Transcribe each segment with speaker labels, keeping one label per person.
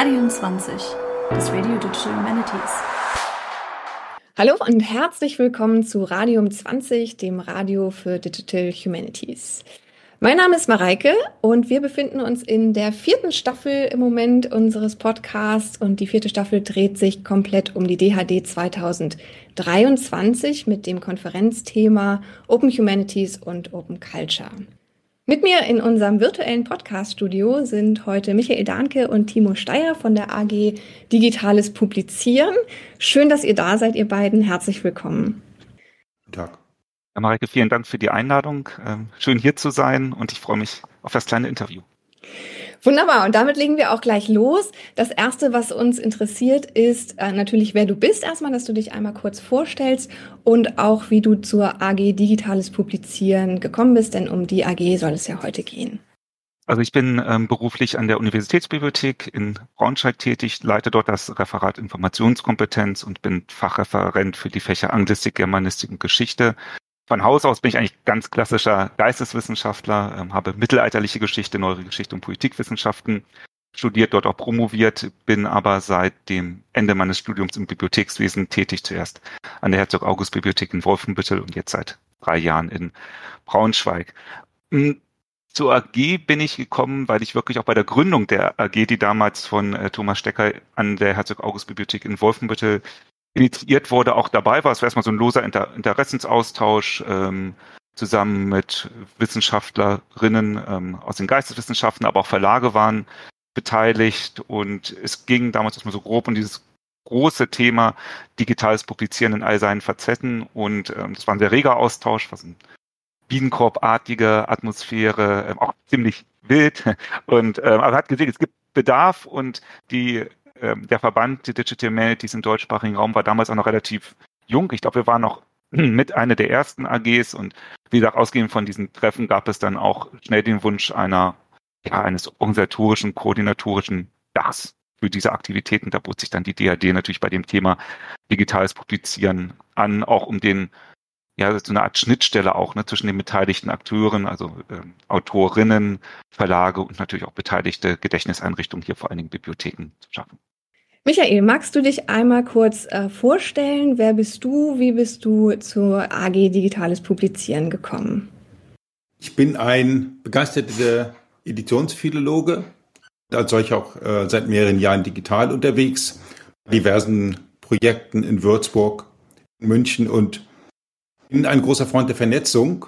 Speaker 1: Radium 20, das Radio Digital Humanities.
Speaker 2: Hallo und herzlich willkommen zu Radium 20, dem Radio für Digital Humanities. Mein Name ist Mareike und wir befinden uns in der vierten Staffel im Moment unseres Podcasts und die vierte Staffel dreht sich komplett um die DHD 2023 mit dem Konferenzthema Open Humanities und Open Culture. Mit mir in unserem virtuellen Podcast-Studio sind heute Michael Dahnke und Timo Steyer von der AG Digitales Publizieren. Schön, dass ihr da seid, ihr beiden. Herzlich willkommen.
Speaker 3: Guten Tag. Ja, Marike, vielen Dank für die Einladung. Ähm, schön hier zu sein und ich freue mich auf das kleine Interview.
Speaker 2: Wunderbar. Und damit legen wir auch gleich los. Das erste, was uns interessiert, ist äh, natürlich, wer du bist. Erstmal, dass du dich einmal kurz vorstellst und auch, wie du zur AG Digitales Publizieren gekommen bist, denn um die AG soll es ja heute gehen.
Speaker 3: Also ich bin ähm, beruflich an der Universitätsbibliothek in Braunschweig tätig, leite dort das Referat Informationskompetenz und bin Fachreferent für die Fächer Anglistik, Germanistik und Geschichte von Haus aus bin ich eigentlich ganz klassischer Geisteswissenschaftler, ähm, habe mittelalterliche Geschichte, neuere Geschichte und Politikwissenschaften studiert, dort auch promoviert, bin aber seit dem Ende meines Studiums im Bibliothekswesen tätig, zuerst an der Herzog August Bibliothek in Wolfenbüttel und jetzt seit drei Jahren in Braunschweig. Hm, zur AG bin ich gekommen, weil ich wirklich auch bei der Gründung der AG, die damals von äh, Thomas Stecker an der Herzog August Bibliothek in Wolfenbüttel initiiert wurde, auch dabei war. Es war erstmal so ein loser Inter Interessensaustausch ähm, zusammen mit Wissenschaftlerinnen ähm, aus den Geisteswissenschaften, aber auch Verlage waren beteiligt. Und es ging damals erstmal so grob um dieses große Thema digitales Publizieren in all seinen Facetten. Und ähm, das war ein sehr reger Austausch, was ein Bienenkorbartige Atmosphäre, ähm, auch ziemlich wild. Und ähm, aber hat gesehen, es gibt Bedarf und die ähm, der Verband die Digital Humanities im deutschsprachigen Raum war damals auch noch relativ jung. Ich glaube, wir waren noch mit einer der ersten AGs und wie gesagt, ausgehend von diesen Treffen gab es dann auch schnell den Wunsch einer, ja, eines organisatorischen, koordinatorischen Das für diese Aktivitäten. Da bot sich dann die DAD natürlich bei dem Thema digitales Publizieren an, auch um den ja, so eine Art Schnittstelle auch ne, zwischen den beteiligten Akteuren, also äh, Autorinnen, Verlage und natürlich auch beteiligte Gedächtniseinrichtungen, hier vor allen Dingen Bibliotheken zu schaffen.
Speaker 2: Michael, magst du dich einmal kurz äh, vorstellen? Wer bist du? Wie bist du zur AG Digitales Publizieren gekommen?
Speaker 4: Ich bin ein begeisterter Editionsphilologe, als solcher auch äh, seit mehreren Jahren digital unterwegs, diversen Projekten in Würzburg, München und bin ein großer Freund der Vernetzung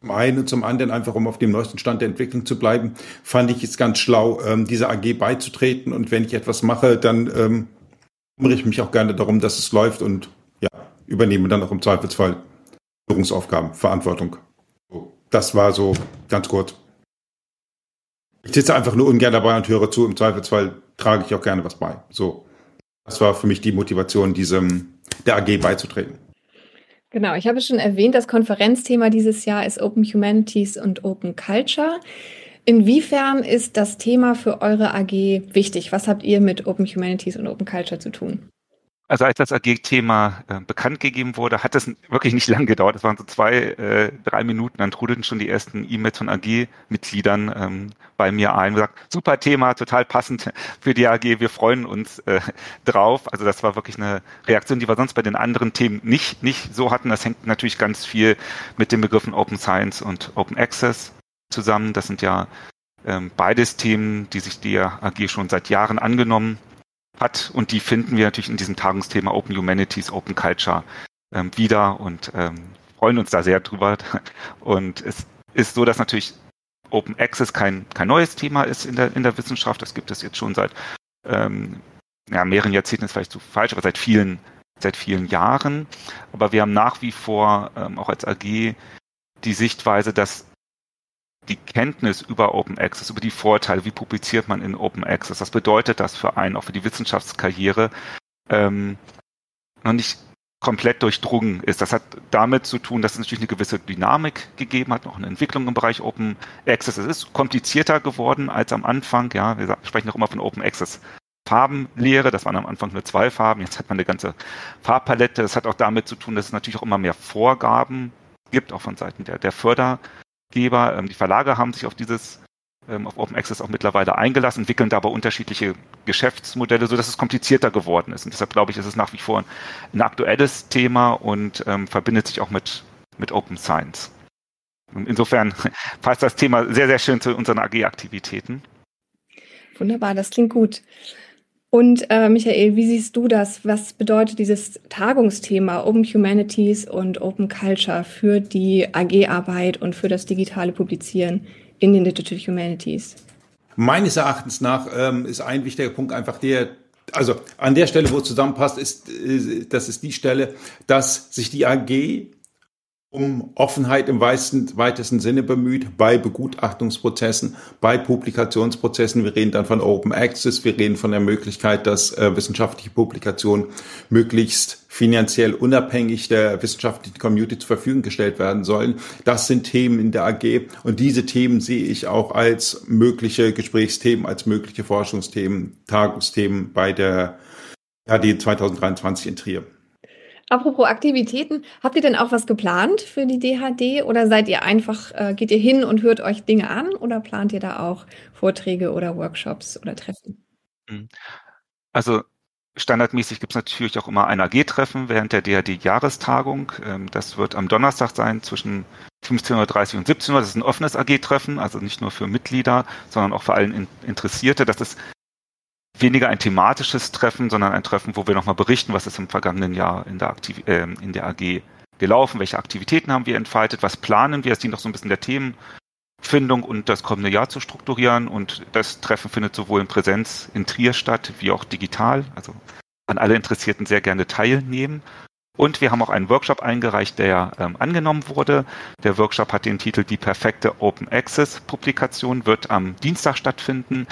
Speaker 4: zum einen und zum anderen einfach, um auf dem neuesten Stand der Entwicklung zu bleiben, fand ich es ganz schlau, ähm, dieser AG beizutreten. Und wenn ich etwas mache, dann ähm, kümmere ich mich auch gerne darum, dass es läuft und ja, übernehme dann auch im Zweifelsfall Führungsaufgaben, Verantwortung. Das war so ganz kurz. Ich sitze einfach nur ungern dabei und höre zu. Im Zweifelsfall trage ich auch gerne was bei. So, das war für mich die Motivation, diesem der AG beizutreten.
Speaker 2: Genau, ich habe es schon erwähnt, das Konferenzthema dieses Jahr ist Open Humanities und Open Culture. Inwiefern ist das Thema für eure AG wichtig? Was habt ihr mit Open Humanities und Open Culture zu tun?
Speaker 3: Also als das AG-Thema äh, bekannt gegeben wurde, hat es wirklich nicht lang gedauert. Es waren so zwei, äh, drei Minuten. Dann trudelten schon die ersten E-Mails von AG-Mitgliedern ähm, bei mir ein gesagt, super Thema, total passend für die AG, wir freuen uns äh, drauf. Also das war wirklich eine Reaktion, die wir sonst bei den anderen Themen nicht, nicht so hatten. Das hängt natürlich ganz viel mit den Begriffen Open Science und Open Access zusammen. Das sind ja ähm, beides Themen, die sich die AG schon seit Jahren angenommen hat. Und die finden wir natürlich in diesem Tagungsthema Open Humanities, Open Culture ähm, wieder und ähm, freuen uns da sehr drüber. Und es ist so, dass natürlich Open Access kein, kein neues Thema ist in der, in der Wissenschaft. Das gibt es jetzt schon seit ähm, ja, mehreren Jahrzehnten, ist vielleicht zu falsch, aber seit vielen, seit vielen Jahren. Aber wir haben nach wie vor ähm, auch als AG die Sichtweise, dass die Kenntnis über Open Access, über die Vorteile, wie publiziert man in Open Access, was bedeutet das für einen, auch für die Wissenschaftskarriere, ähm, noch nicht komplett durchdrungen ist. Das hat damit zu tun, dass es natürlich eine gewisse Dynamik gegeben hat, auch eine Entwicklung im Bereich Open Access. Es ist komplizierter geworden als am Anfang. Ja, wir sprechen auch immer von Open Access Farbenlehre. Das waren am Anfang nur zwei Farben. Jetzt hat man eine ganze Farbpalette. Das hat auch damit zu tun, dass es natürlich auch immer mehr Vorgaben gibt, auch von Seiten der, der Förder Geber. Ähm, die Verlage haben sich auf dieses ähm, auf Open Access auch mittlerweile eingelassen, entwickeln da aber unterschiedliche Geschäftsmodelle, so dass es komplizierter geworden ist. Und deshalb glaube ich, ist es nach wie vor ein aktuelles Thema und ähm, verbindet sich auch mit, mit Open Science. Insofern passt das Thema sehr, sehr schön zu unseren AG-Aktivitäten.
Speaker 2: Wunderbar, das klingt gut. Und äh, Michael, wie siehst du das? Was bedeutet dieses Tagungsthema Open Humanities und Open Culture für die AG-Arbeit und für das digitale Publizieren in den Digital Humanities?
Speaker 4: Meines Erachtens nach ähm, ist ein wichtiger Punkt einfach der, also an der Stelle, wo es zusammenpasst, ist, äh, das ist die Stelle, dass sich die AG um Offenheit im weitesten, Sinne bemüht, bei Begutachtungsprozessen, bei Publikationsprozessen. Wir reden dann von Open Access, wir reden von der Möglichkeit, dass äh, wissenschaftliche Publikationen möglichst finanziell unabhängig der wissenschaftlichen Community zur Verfügung gestellt werden sollen. Das sind Themen in der AG und diese Themen sehe ich auch als mögliche Gesprächsthemen, als mögliche Forschungsthemen, Tagungsthemen bei der AD 2023 in Trier.
Speaker 2: Apropos Aktivitäten, habt ihr denn auch was geplant für die DHD oder seid ihr einfach, äh, geht ihr hin und hört euch Dinge an oder plant ihr da auch Vorträge oder Workshops oder Treffen?
Speaker 3: Mhm. Also standardmäßig gibt es natürlich auch immer ein AG-Treffen während der DHD-Jahrestagung. Ähm, das wird am Donnerstag sein zwischen 15.30 und 17 Uhr. Das ist ein offenes AG-Treffen, also nicht nur für Mitglieder, sondern auch für allen Interessierte. Das ist weniger ein thematisches Treffen, sondern ein Treffen, wo wir nochmal berichten, was ist im vergangenen Jahr in der, Aktiv äh, in der AG gelaufen, welche Aktivitäten haben wir entfaltet, was planen wir. Es dient auch so ein bisschen der Themenfindung und das kommende Jahr zu strukturieren. Und das Treffen findet sowohl in Präsenz in Trier statt, wie auch digital. Also an alle Interessierten sehr gerne teilnehmen. Und wir haben auch einen Workshop eingereicht, der ähm, angenommen wurde. Der Workshop hat den Titel Die perfekte Open Access Publikation, wird am Dienstag stattfinden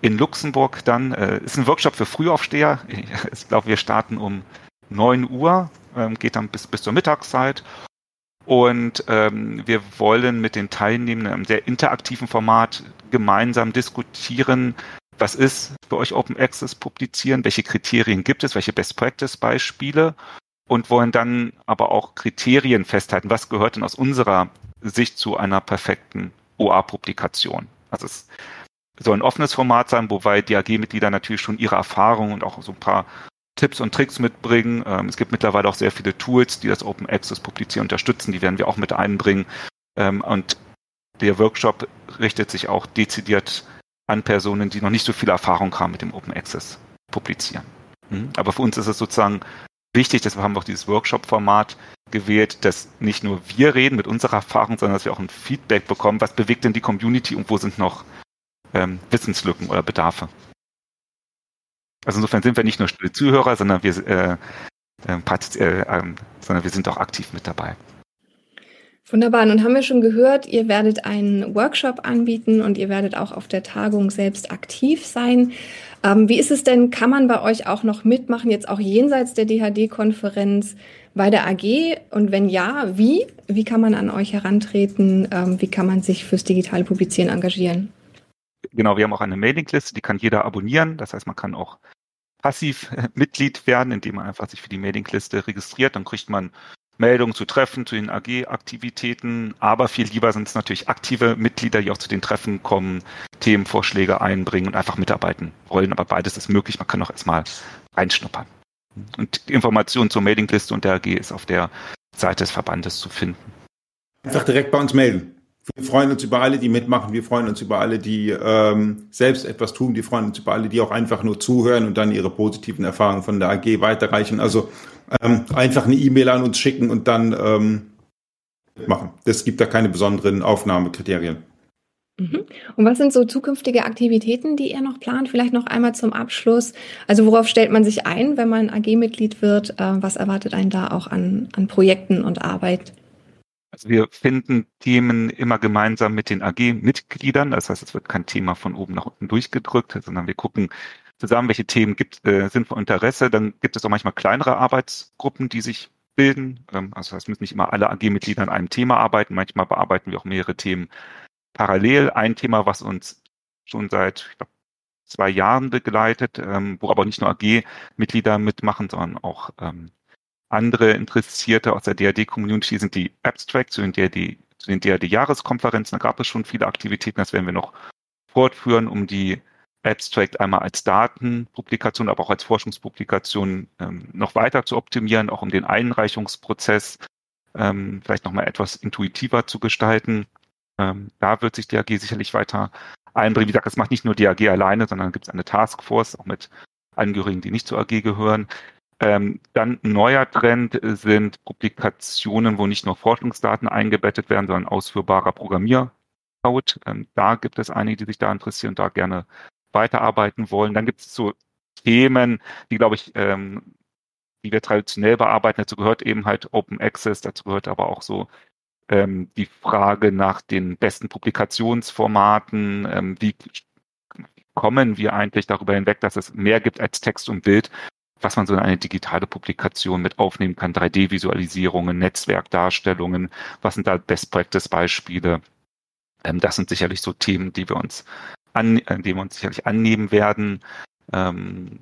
Speaker 3: in Luxemburg dann. Äh, ist ein Workshop für Frühaufsteher. Ich glaube, wir starten um 9 Uhr, ähm, geht dann bis, bis zur Mittagszeit. Und ähm, wir wollen mit den Teilnehmenden einem sehr interaktiven Format gemeinsam diskutieren, was ist für euch Open Access publizieren, welche Kriterien gibt es, welche Best Practice Beispiele und wollen dann aber auch Kriterien festhalten, was gehört denn aus unserer Sicht zu einer perfekten OA-Publikation. Also es soll ein offenes Format sein, wobei die AG-Mitglieder natürlich schon ihre Erfahrungen und auch so ein paar Tipps und Tricks mitbringen. Ähm, es gibt mittlerweile auch sehr viele Tools, die das Open Access Publizieren unterstützen. Die werden wir auch mit einbringen. Ähm, und der Workshop richtet sich auch dezidiert an Personen, die noch nicht so viel Erfahrung haben mit dem Open Access Publizieren. Mhm. Aber für uns ist es sozusagen wichtig, deshalb haben wir auch dieses Workshop-Format gewählt, dass nicht nur wir reden mit unserer Erfahrung, sondern dass wir auch ein Feedback bekommen, was bewegt denn die Community und wo sind noch ähm, Wissenslücken oder Bedarfe. Also insofern sind wir nicht nur Zuhörer, sondern wir, äh, äh, äh, sondern wir sind auch aktiv mit dabei.
Speaker 2: Wunderbar. Nun haben wir schon gehört, ihr werdet einen Workshop anbieten und ihr werdet auch auf der Tagung selbst aktiv sein. Ähm, wie ist es denn, kann man bei euch auch noch mitmachen, jetzt auch jenseits der DHD-Konferenz bei der AG? Und wenn ja, wie? Wie kann man an euch herantreten? Ähm, wie kann man sich fürs digitale Publizieren engagieren?
Speaker 3: Genau, wir haben auch eine Mailingliste, die kann jeder abonnieren. Das heißt, man kann auch passiv Mitglied werden, indem man einfach sich für die Mailingliste registriert. Dann kriegt man Meldungen zu Treffen, zu den AG-Aktivitäten, aber viel lieber sind es natürlich aktive Mitglieder, die auch zu den Treffen kommen, Themenvorschläge einbringen und einfach mitarbeiten wollen. Aber beides ist möglich, man kann auch erstmal reinschnuppern. Und die Information zur Mailingliste und der AG ist auf der Seite des Verbandes zu finden.
Speaker 4: Einfach direkt bei uns melden. Wir freuen uns über alle, die mitmachen. Wir freuen uns über alle, die ähm, selbst etwas tun. Wir freuen uns über alle, die auch einfach nur zuhören und dann ihre positiven Erfahrungen von der AG weiterreichen. Also ähm, einfach eine E-Mail an uns schicken und dann ähm, machen. Es gibt da keine besonderen Aufnahmekriterien.
Speaker 2: Mhm. Und was sind so zukünftige Aktivitäten, die ihr noch plant? Vielleicht noch einmal zum Abschluss. Also worauf stellt man sich ein, wenn man AG-Mitglied wird? Äh, was erwartet einen da auch an, an Projekten und Arbeit?
Speaker 3: Also wir finden Themen immer gemeinsam mit den AG-Mitgliedern. Das heißt, es wird kein Thema von oben nach unten durchgedrückt, sondern wir gucken zusammen, welche Themen gibt, äh, sind von Interesse. Dann gibt es auch manchmal kleinere Arbeitsgruppen, die sich bilden. Ähm, also das müssen nicht immer alle AG-Mitglieder an einem Thema arbeiten. Manchmal bearbeiten wir auch mehrere Themen parallel. Ein Thema, was uns schon seit ich glaub, zwei Jahren begleitet, ähm, wo aber nicht nur AG-Mitglieder mitmachen, sondern auch ähm, andere Interessierte aus der DAD-Community sind die Abstract zu den DAD, zu den DAD-Jahreskonferenzen. Da gab es schon viele Aktivitäten, das werden wir noch fortführen, um die Abstract einmal als Datenpublikation, aber auch als Forschungspublikation ähm, noch weiter zu optimieren, auch um den Einreichungsprozess ähm, vielleicht nochmal etwas intuitiver zu gestalten. Ähm, da wird sich die AG sicherlich weiter einbringen. Wie gesagt, das macht nicht nur die AG alleine, sondern gibt es eine Taskforce, auch mit Angehörigen, die nicht zur AG gehören. Ähm, dann ein neuer Trend sind Publikationen, wo nicht nur Forschungsdaten eingebettet werden, sondern ausführbarer Programmiercode. Ähm, da gibt es einige, die sich da interessieren und da gerne weiterarbeiten wollen. Dann gibt es so Themen, die, glaube ich, ähm, die wir traditionell bearbeiten. Dazu gehört eben halt Open Access, dazu gehört aber auch so ähm, die Frage nach den besten Publikationsformaten, ähm, wie kommen wir eigentlich darüber hinweg, dass es mehr gibt als Text und Bild, was man so in eine digitale Publikation mit aufnehmen kann, 3D-Visualisierungen, Netzwerkdarstellungen, was sind da Best-Practice-Beispiele? Ähm, das sind sicherlich so Themen, die wir uns an, an dem wir uns sicherlich annehmen werden. Ähm,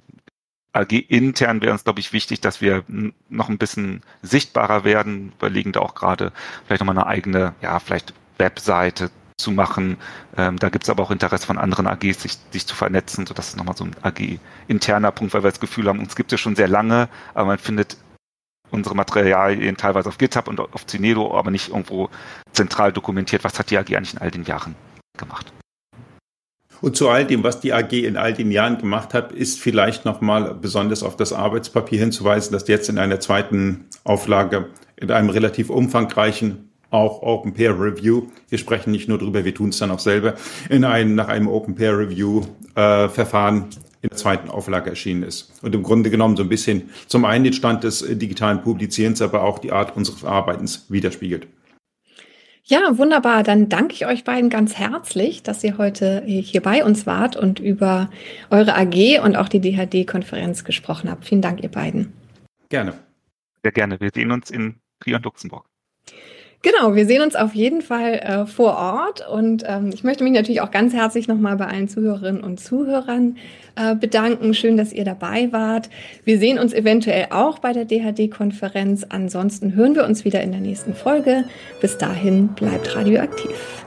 Speaker 3: AG intern wäre uns, glaube ich, wichtig, dass wir noch ein bisschen sichtbarer werden, überlegen da auch gerade vielleicht nochmal eine eigene, ja, vielleicht Webseite zu machen. Ähm, da gibt es aber auch Interesse von anderen AGs, sich, sich zu vernetzen. So, das ist nochmal so ein AG-interner Punkt, weil wir das Gefühl haben, uns gibt es schon sehr lange, aber man findet unsere Materialien teilweise auf GitHub und auf Cinedo, aber nicht irgendwo zentral dokumentiert, was hat die AG eigentlich in all den Jahren gemacht.
Speaker 4: Und zu all dem, was die AG in all den Jahren gemacht hat, ist vielleicht nochmal besonders auf das Arbeitspapier hinzuweisen, das jetzt in einer zweiten Auflage in einem relativ umfangreichen auch Open Peer Review. Wir sprechen nicht nur drüber, wir tun es dann auch selber, in einem, nach einem Open Peer Review äh, Verfahren in der zweiten Auflage erschienen ist. Und im Grunde genommen so ein bisschen zum einen den Stand des digitalen Publizierens, aber auch die Art unseres Arbeitens widerspiegelt.
Speaker 2: Ja, wunderbar. Dann danke ich euch beiden ganz herzlich, dass ihr heute hier bei uns wart und über eure AG und auch die DHD-Konferenz gesprochen habt. Vielen Dank, ihr beiden.
Speaker 3: Gerne. Sehr gerne. Wir sehen uns in Trier und Luxemburg.
Speaker 2: Genau, wir sehen uns auf jeden Fall äh, vor Ort und ähm, ich möchte mich natürlich auch ganz herzlich nochmal bei allen Zuhörerinnen und Zuhörern äh, bedanken. Schön, dass ihr dabei wart. Wir sehen uns eventuell auch bei der DHD-Konferenz. Ansonsten hören wir uns wieder in der nächsten Folge. Bis dahin bleibt radioaktiv.